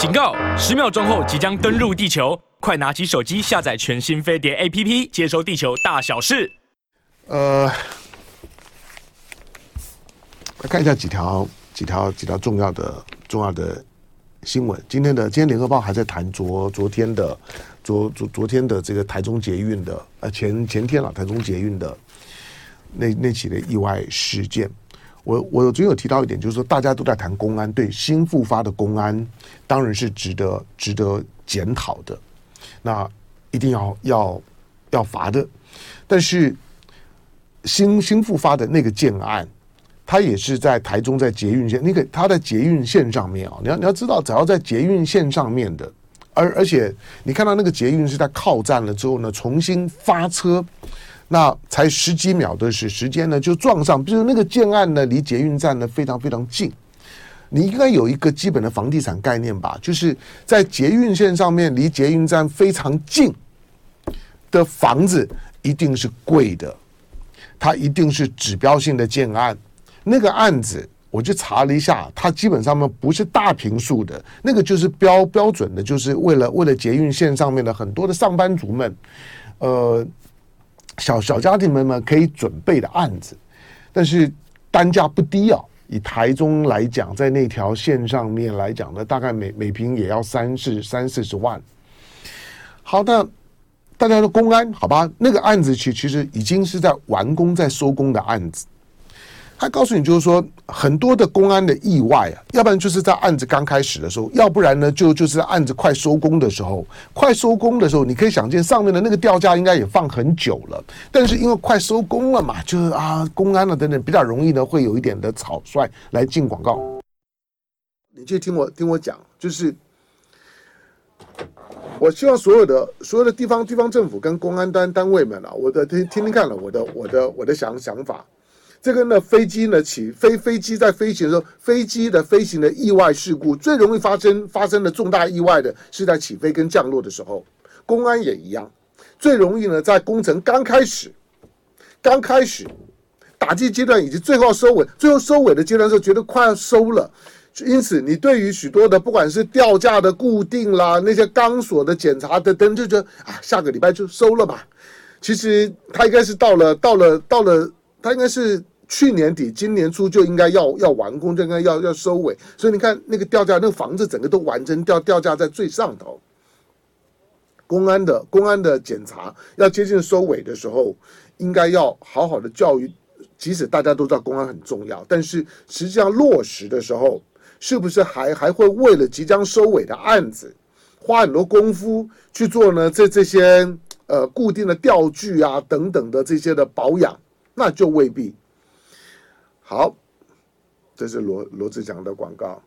警告！十秒钟后即将登陆地球，快拿起手机下载全新飞碟 APP，接收地球大小事。呃，来看一下几条、几条、几条重要的、重要的新闻。今天的今天联合报还在谈昨昨天的昨昨昨天的这个台中捷运的呃前前天了台中捷运的那那起的意外事件。我我昨天有提到一点，就是说大家都在谈公安，对新复发的公安当然是值得值得检讨的，那一定要要要罚的。但是新新复发的那个建案，它也是在台中在捷运线，那个它在捷运线上面啊，你要你要知道，只要在捷运线上面的，而而且你看到那个捷运是在靠站了之后呢，重新发车。那才十几秒的时时间呢，就撞上。比如那个建案呢，离捷运站呢非常非常近。你应该有一个基本的房地产概念吧？就是在捷运线上面，离捷运站非常近的房子，一定是贵的。它一定是指标性的建案。那个案子，我去查了一下，它基本上面不是大平数的，那个就是标标准的，就是为了为了捷运线上面的很多的上班族们，呃。小小家庭们们可以准备的案子，但是单价不低啊。以台中来讲，在那条线上面来讲呢，大概每每平也要三四三四十万。好的，大家都公安，好吧，那个案子其其实已经是在完工、在收工的案子。他告诉你，就是说很多的公安的意外啊，要不然就是在案子刚开始的时候，要不然呢就就是案子快收工的时候，快收工的时候，你可以想见上面的那个吊架应该也放很久了，但是因为快收工了嘛，就是啊公安了等等比较容易呢，会有一点的草率来进广告。你就听我听我讲，就是我希望所有的所有的地方地方政府跟公安单单位们啊，我的听听听看了我的我的我的想想法。这个呢，飞机呢起飞，飞机在飞行的时候，飞机的飞行的意外事故最容易发生发生的重大意外的是在起飞跟降落的时候，公安也一样，最容易呢在工程刚开始，刚开始打击阶段以及最后收尾，最后收尾的阶段时候觉得快要收了，因此你对于许多的不管是吊架的固定啦，那些钢索的检查的等，就觉得啊下个礼拜就收了吧。其实他应该是到了到了到了，他应该是。去年底、今年初就应该要要完工，就应该要要收尾。所以你看那个吊架，那个房子整个都完成，吊吊架在最上头。公安的公安的检查要接近收尾的时候，应该要好好的教育。即使大家都知道公安很重要，但是实际上落实的时候，是不是还还会为了即将收尾的案子，花很多功夫去做呢？这这些呃固定的吊具啊等等的这些的保养，那就未必。好，这是罗罗志祥的广告。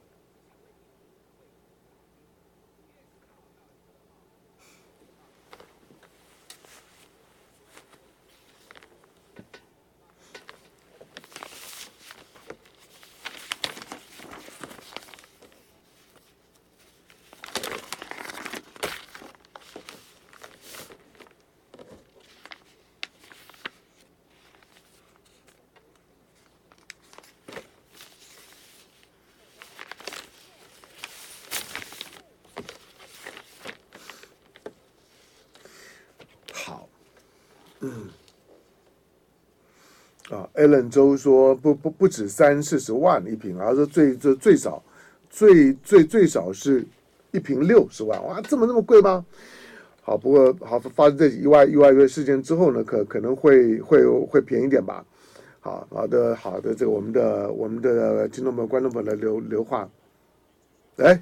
啊，Allen 周说不不不止三四十万一瓶，而是最最最少最最最少是一瓶六十万，哇，这么那么贵吗？好，不过好发生这意外意外的事件之后呢，可可能会会会便宜点吧。好好的好的，这个我们的我们的听众们观众朋友的留留话，哎，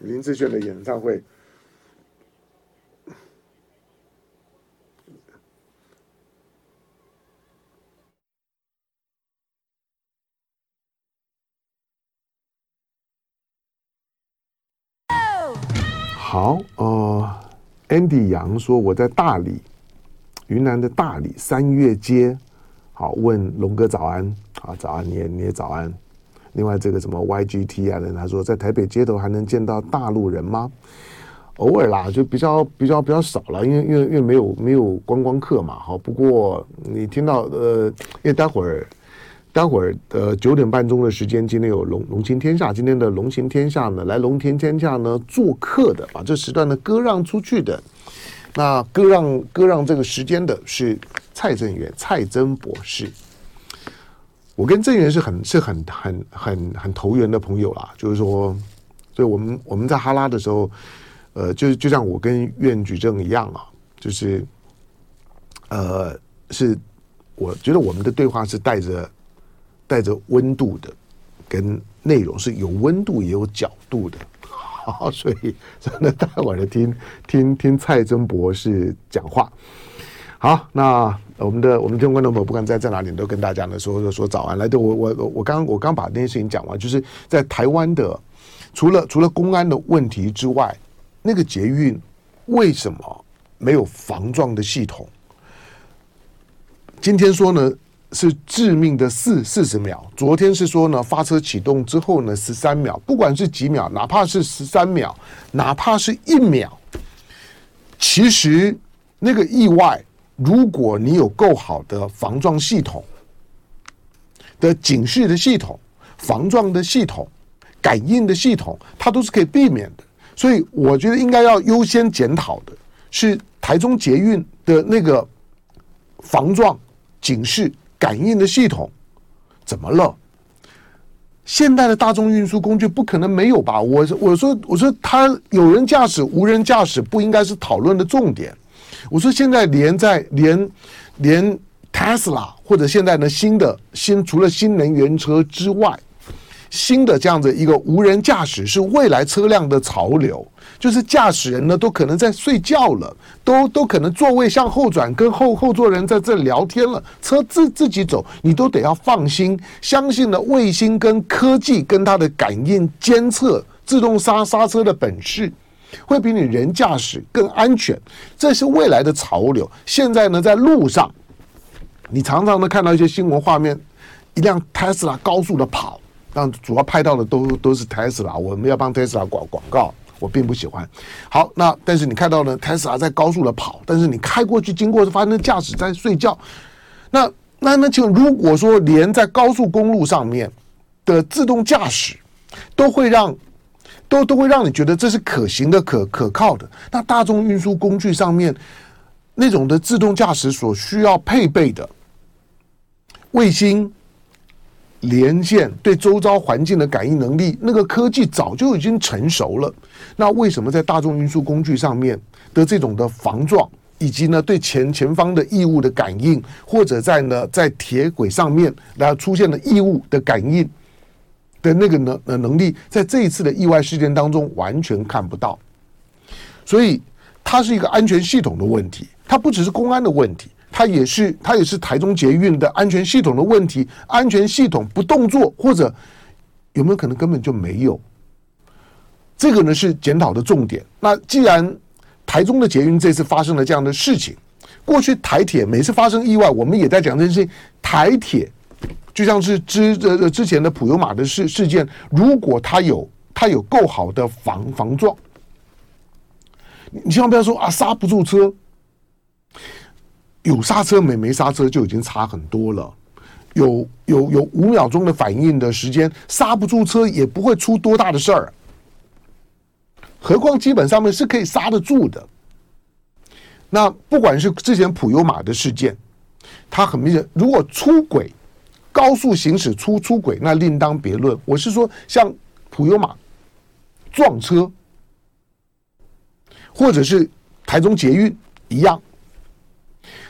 林志炫的演唱会。好，呃，Andy 杨说我在大理，云南的大理三月街。好，问龙哥早安，好早安，你也你也早安。另外这个什么 YGT 啊，他说在台北街头还能见到大陆人吗？偶尔啦，就比较比较比较少了，因为因为因为没有没有观光客嘛。好，不过你听到呃，因为待会儿。待会儿呃九点半钟的时间，今天有龙龙行天下，今天的龙行天下呢，来龙行天下呢做客的，把这时段呢割让出去的，那割让割让这个时间的是蔡正元蔡曾博士。我跟正源是很是很很很很投缘的朋友啦，就是说，所以我们我们在哈拉的时候，呃，就就像我跟苑举正一样啊，就是，呃，是我觉得我们的对话是带着带着温度的，跟内容是有温度也有角度的，好，所以真的待会儿听听听蔡曾博士讲话。好，那我们的我们听众观众朋友，不管在在哪里，都跟大家呢说说说早安。来，对我我我刚我刚把那件事情讲完，就是在台湾的，除了除了公安的问题之外，那个捷运为什么没有防撞的系统？今天说呢是致命的四四十秒，昨天是说呢发车启动之后呢十三秒，不管是几秒，哪怕是十三秒，哪怕是一秒，其实那个意外。如果你有够好的防撞系统的警示的系统、防撞的系统、感应的系统，它都是可以避免的。所以我觉得应该要优先检讨的是台中捷运的那个防撞、警示、感应的系统怎么了？现代的大众运输工具不可能没有吧？我我说我说他有人驾驶、无人驾驶不应该是讨论的重点。我说，现在连在连连 Tesla 或者现在的新的新除了新能源车之外，新的这样子一个无人驾驶是未来车辆的潮流，就是驾驶人呢都可能在睡觉了，都都可能座位向后转，跟后后座人在这聊天了，车自自己走，你都得要放心，相信了卫星跟科技跟它的感应监测、自动刹刹车的本事。会比你人驾驶更安全，这是未来的潮流。现在呢，在路上，你常常能看到一些新闻画面，一辆特斯拉高速的跑，但主要拍到的都都是特斯拉。我们要帮特斯拉广广告，我并不喜欢。好，那但是你看到呢，特斯拉在高速的跑，但是你开过去经过，发现驾驶在睡觉。那那那，就如果说连在高速公路上面的自动驾驶都会让。都都会让你觉得这是可行的、可可靠的。那大众运输工具上面那种的自动驾驶所需要配备的卫星连线、对周遭环境的感应能力，那个科技早就已经成熟了。那为什么在大众运输工具上面的这种的防撞，以及呢对前前方的异物的感应，或者在呢在铁轨上面然后出现了异物的感应？的那个能呃能力，在这一次的意外事件当中完全看不到，所以它是一个安全系统的问题，它不只是公安的问题，它也是它也是台中捷运的安全系统的问题。安全系统不动作，或者有没有可能根本就没有？这个呢是检讨的重点。那既然台中的捷运这次发生了这样的事情，过去台铁每次发生意外，我们也在讲这件事情，台铁。就像是之呃之前的普悠玛的事事件，如果它有它有够好的防防撞，你千万不要说啊刹不住车，有刹车没没刹车就已经差很多了，有有有五秒钟的反应的时间，刹不住车也不会出多大的事儿，何况基本上面是可以刹得住的。那不管是之前普悠玛的事件，它很明显，如果出轨。高速行驶出出轨，那另当别论。我是说，像普悠玛撞车，或者是台中捷运一样，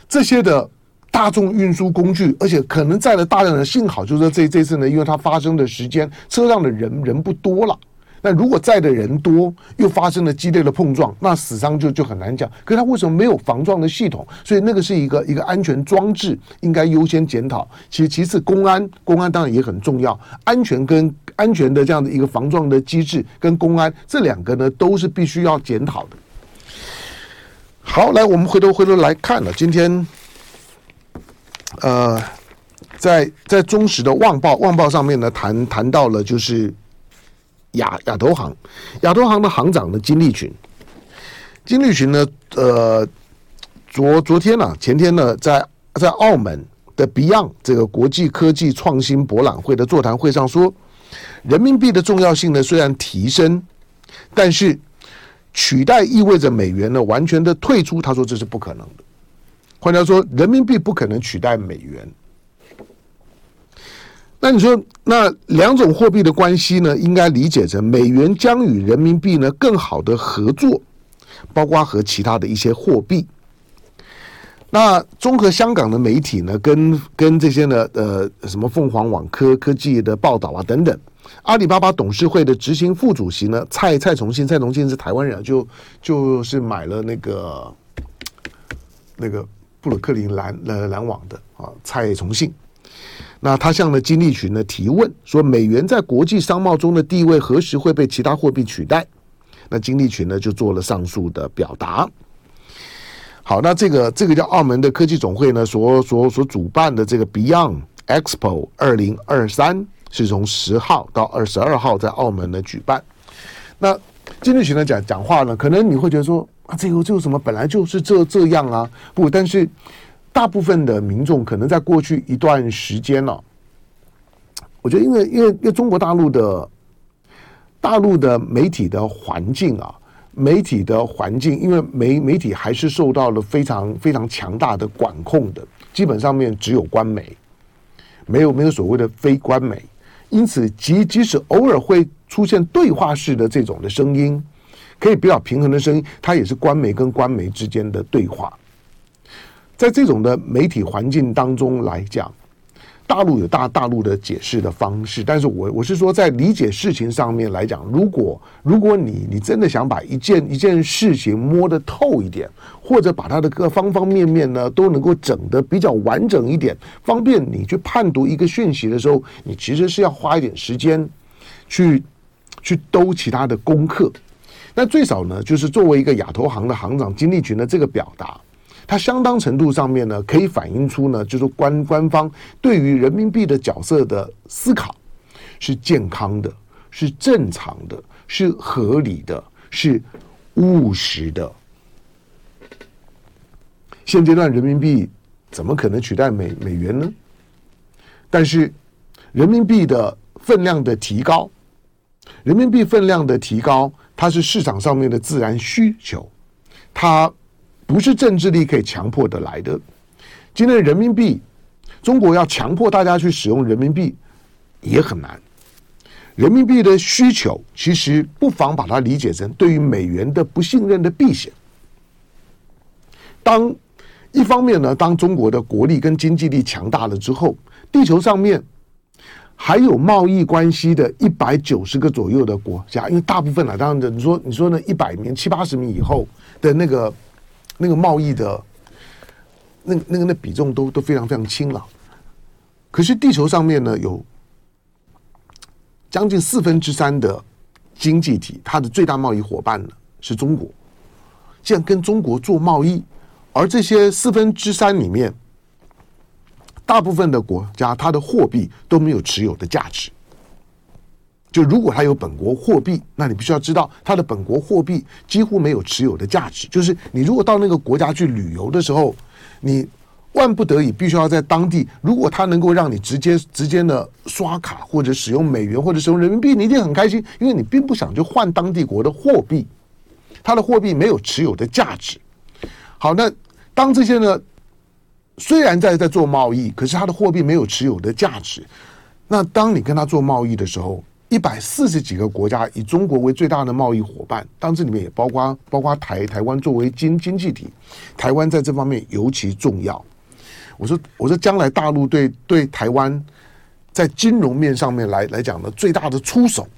这些的大众运输工具，而且可能载了大量的，幸好就是说这这次呢，因为它发生的时间，车上的人人不多了。那如果载的人多，又发生了激烈的碰撞，那死伤就就很难讲。可是他为什么没有防撞的系统？所以那个是一个一个安全装置，应该优先检讨。其实其次，公安公安当然也很重要，安全跟安全的这样的一个防撞的机制跟公安这两个呢，都是必须要检讨的。好，来我们回头回头来看了，今天，呃，在在中时的《旺报》《旺报》上面呢，谈谈到了就是。亚亚投行，亚投行的行长呢，金立群，金立群呢，呃，昨昨天呢、啊，前天呢，在在澳门的 Beyond 这个国际科技创新博览会的座谈会上说，人民币的重要性呢虽然提升，但是取代意味着美元呢完全的退出。他说这是不可能的。换句话说，人民币不可能取代美元。那你说，那两种货币的关系呢，应该理解成美元将与人民币呢更好的合作，包括和其他的一些货币。那综合香港的媒体呢，跟跟这些呢，呃，什么凤凰网科科技的报道啊等等，阿里巴巴董事会的执行副主席呢，蔡蔡崇信，蔡崇信是台湾人，就就是买了那个那个布鲁克林篮呃篮网的啊，蔡崇信。那他向了金立群呢提问说，美元在国际商贸中的地位何时会被其他货币取代？那金立群呢就做了上述的表达。好，那这个这个叫澳门的科技总会呢所所所主办的这个 Beyond Expo 二零二三是从十号到二十二号在澳门呢举办。那金立群呢讲讲话呢，可能你会觉得说啊，这个这个什么本来就是这这样啊，不，但是。大部分的民众可能在过去一段时间呢，我觉得因为因为因为中国大陆的大陆的媒体的环境啊，媒体的环境，因为媒媒体还是受到了非常非常强大的管控的，基本上面只有官媒，没有没有所谓的非官媒，因此即即使偶尔会出现对话式的这种的声音，可以比较平衡的声音，它也是官媒跟官媒之间的对话。在这种的媒体环境当中来讲，大陆有大大陆的解释的方式，但是我我是说，在理解事情上面来讲，如果如果你你真的想把一件一件事情摸得透一点，或者把它的各方方面面呢都能够整得比较完整一点，方便你去判读一个讯息的时候，你其实是要花一点时间去去兜其他的功课。那最少呢，就是作为一个亚投行的行长金立群的这个表达。它相当程度上面呢，可以反映出呢，就是官官方对于人民币的角色的思考是健康的，是正常的，是合理的，是务实的。现阶段人民币怎么可能取代美美元呢？但是人民币的分量的提高，人民币分量的提高，它是市场上面的自然需求，它。不是政治力可以强迫得来的。今天的人民币，中国要强迫大家去使用人民币也很难。人民币的需求，其实不妨把它理解成对于美元的不信任的避险。当一方面呢，当中国的国力跟经济力强大了之后，地球上面还有贸易关系的一百九十个左右的国家，因为大部分啊，当然你说你说呢，一百名七八十名以后的那个。那个贸易的，那那个那比重都都非常非常轻了。可是地球上面呢，有将近四分之三的经济体，它的最大贸易伙伴呢是中国。既然跟中国做贸易，而这些四分之三里面，大部分的国家它的货币都没有持有的价值。就如果它有本国货币，那你必须要知道它的本国货币几乎没有持有的价值。就是你如果到那个国家去旅游的时候，你万不得已必须要在当地，如果它能够让你直接直接的刷卡或者使用美元或者使用人民币，你一定很开心，因为你并不想去换当地国的货币，它的货币没有持有的价值。好，那当这些呢，虽然在在做贸易，可是它的货币没有持有的价值。那当你跟他做贸易的时候，一百四十几个国家以中国为最大的贸易伙伴，当然这里面也包括包括台台湾作为经经济体，台湾在这方面尤其重要。我说我说将来大陆对对台湾在金融面上面来来讲呢，最大的出手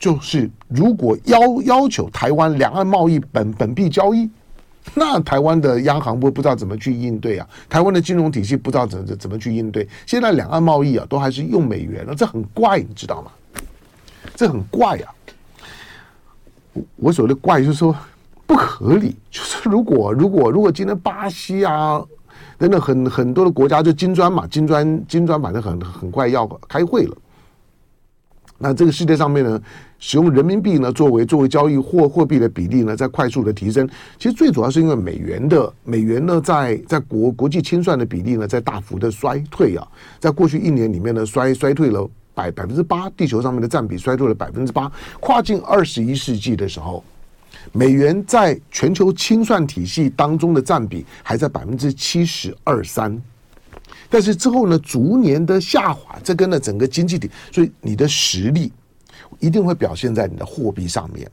就是如果要要求台湾两岸贸易本本币交易，那台湾的央行不不知道怎么去应对啊，台湾的金融体系不知道怎怎怎么去应对。现在两岸贸易啊都还是用美元了，这很怪，你知道吗？这很怪啊！我所谓的怪就是说不合理，就是如果如果如果今天巴西啊等等很很多的国家就金砖嘛，金砖金砖反正很很快要开会了，那这个世界上面呢，使用人民币呢作为作为交易货货币的比例呢在快速的提升。其实最主要是因为美元的美元呢在在国国际清算的比例呢在大幅的衰退啊，在过去一年里面呢衰衰退了百百分之八，地球上面的占比衰退了百分之八。跨进二十一世纪的时候，美元在全球清算体系当中的占比还在百分之七十二三。但是之后呢，逐年的下滑，这跟了整个经济体，所以你的实力一定会表现在你的货币上面。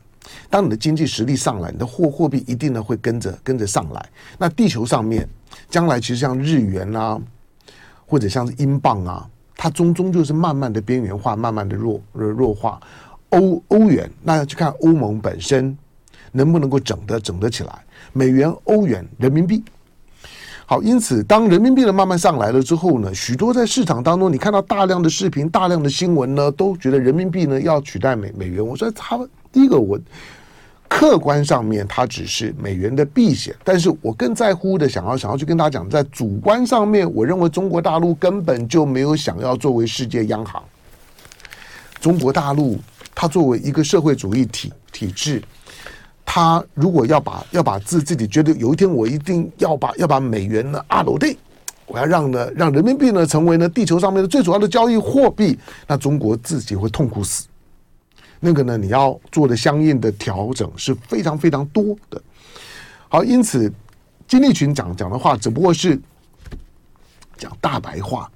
当你的经济实力上来，你的货货币一定呢会跟着跟着上来。那地球上面将来其实像日元啊，或者像是英镑啊，它终终就是慢慢的边缘化，慢慢的弱弱弱化。欧欧元，那要去看欧盟本身能不能够整得整得起来。美元、欧元、人民币。好，因此，当人民币呢慢慢上来了之后呢，许多在市场当中，你看到大量的视频、大量的新闻呢，都觉得人民币呢要取代美美元。我说，他们第一个，我客观上面它只是美元的避险，但是我更在乎的，想要想要去跟大家讲，在主观上面，我认为中国大陆根本就没有想要作为世界央行。中国大陆它作为一个社会主义体体制。他如果要把要把自自己觉得有一天我一定要把要把美元呢阿罗定，我要让呢让人民币呢成为呢地球上面的最主要的交易货币，那中国自己会痛苦死。那个呢你要做的相应的调整是非常非常多的。好，因此金立群讲讲的话只不过是讲大白话。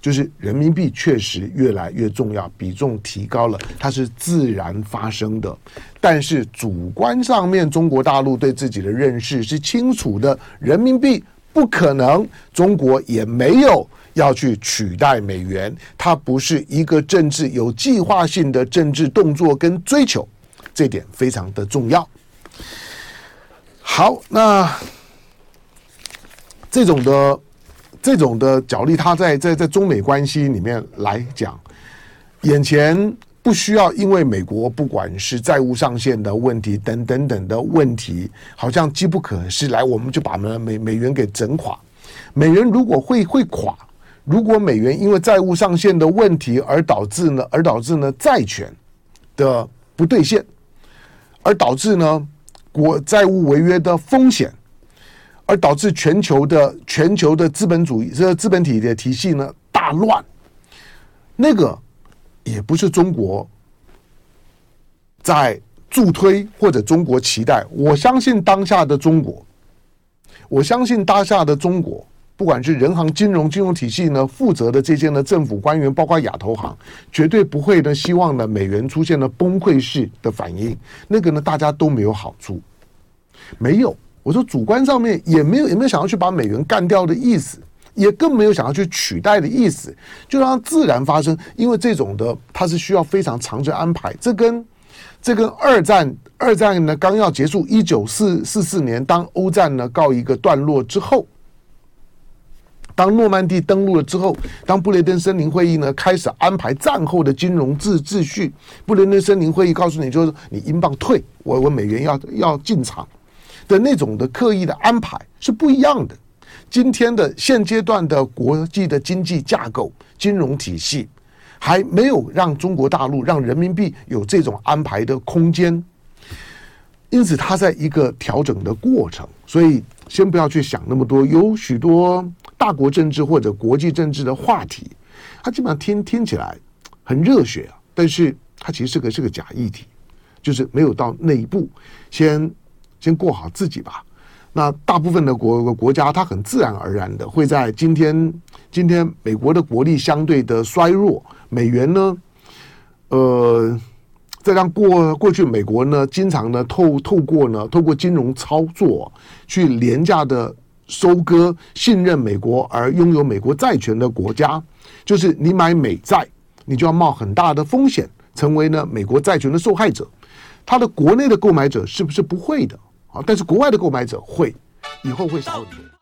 就是人民币确实越来越重要，比重提高了，它是自然发生的。但是主观上面，中国大陆对自己的认识是清楚的，人民币不可能，中国也没有要去取代美元，它不是一个政治有计划性的政治动作跟追求，这点非常的重要。好，那这种的。这种的角力，它在在在中美关系里面来讲，眼前不需要因为美国不管是债务上限的问题等等等的问题，好像机不可失，来我们就把美美美元给整垮。美元如果会会垮，如果美元因为债务上限的问题而导致呢，而导致呢债权的不兑现，而导致呢国债务违约的风险。而导致全球的全球的资本主义这个资本体的体系呢大乱，那个也不是中国在助推或者中国期待。我相信当下的中国，我相信当下的中国，不管是人行金融金融体系呢负责的这些呢政府官员，包括亚投行，绝对不会呢希望呢美元出现了崩溃式的反应。那个呢大家都没有好处，没有。我说主观上面也没有也没有想要去把美元干掉的意思，也更没有想要去取代的意思，就让它自然发生。因为这种的它是需要非常长的安排，这跟这跟二战二战呢刚要结束，一九四四四年当欧战呢告一个段落之后，当诺曼底登陆了之后，当布雷登森林会议呢开始安排战后的金融秩秩序，布雷登森林会议告诉你就是你英镑退，我我美元要要进场。的那种的刻意的安排是不一样的。今天的现阶段的国际的经济架构、金融体系还没有让中国大陆让人民币有这种安排的空间，因此它在一个调整的过程。所以先不要去想那么多，有许多大国政治或者国际政治的话题，它基本上听听起来很热血啊，但是它其实是个是个假议题，就是没有到那一步，先。先过好自己吧。那大部分的国国家，它很自然而然的会在今天，今天美国的国力相对的衰弱，美元呢，呃，再让过过去美国呢，经常呢透透过呢透过金融操作去廉价的收割信任美国而拥有美国债权的国家，就是你买美债，你就要冒很大的风险，成为呢美国债权的受害者。他的国内的购买者是不是不会的？啊！但是国外的购买者会，以后会少很多。